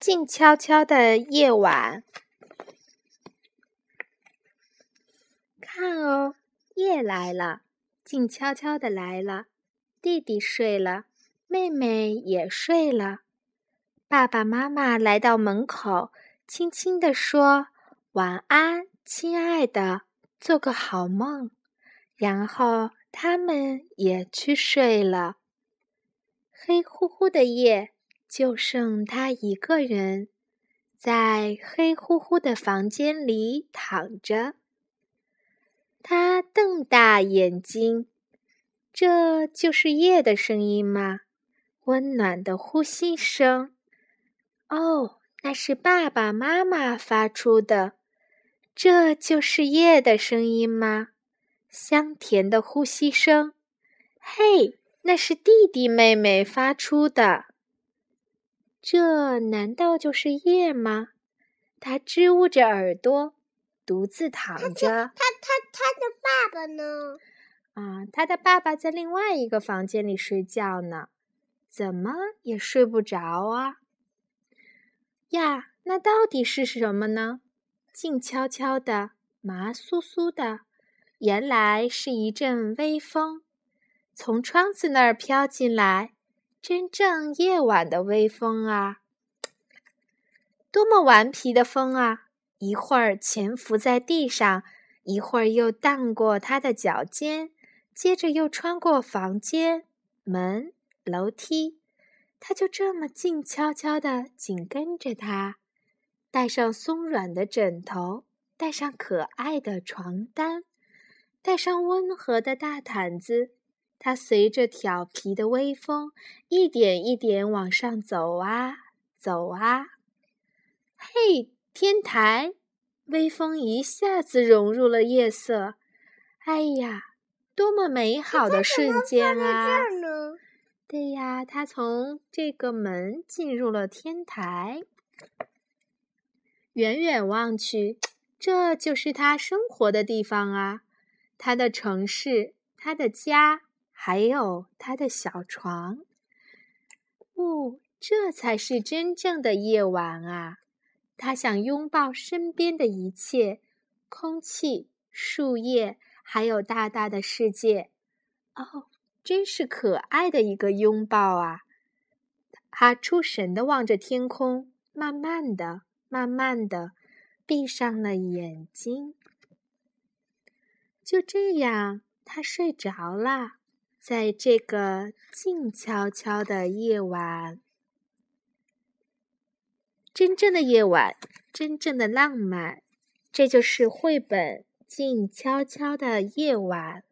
静悄悄的夜晚，看哦，夜来了，静悄悄的来了。弟弟睡了，妹妹也睡了。爸爸妈妈来到门口，轻轻地说：“晚安，亲爱的，做个好梦。”然后他们也去睡了。黑乎乎的夜。就剩他一个人，在黑乎乎的房间里躺着。他瞪大眼睛，这就是夜的声音吗？温暖的呼吸声。哦，那是爸爸妈妈发出的。这就是夜的声音吗？香甜的呼吸声。嘿，那是弟弟妹妹发出的。这难道就是夜吗？他支吾着耳朵，独自躺着。他他他的爸爸呢？啊，他的爸爸在另外一个房间里睡觉呢，怎么也睡不着啊？呀，那到底是什么呢？静悄悄的，麻酥酥的，原来是一阵微风，从窗子那儿飘进来。真正夜晚的微风啊，多么顽皮的风啊！一会儿潜伏在地上，一会儿又荡过他的脚尖，接着又穿过房间、门、楼梯，他就这么静悄悄的紧跟着他，带上松软的枕头，带上可爱的床单，带上温和的大毯子。它随着调皮的微风，一点一点往上走啊，走啊。嘿，天台！微风一下子融入了夜色。哎呀，多么美好的瞬间啊！对呀，他从这个门进入了天台。远远望去，这就是他生活的地方啊，他的城市，他的家。还有他的小床，哦，这才是真正的夜晚啊！他想拥抱身边的一切，空气、树叶，还有大大的世界。哦，真是可爱的一个拥抱啊！他出神的望着天空，慢慢的、慢慢的闭上了眼睛。就这样，他睡着了。在这个静悄悄的夜晚，真正的夜晚，真正的浪漫，这就是绘本《静悄悄的夜晚》。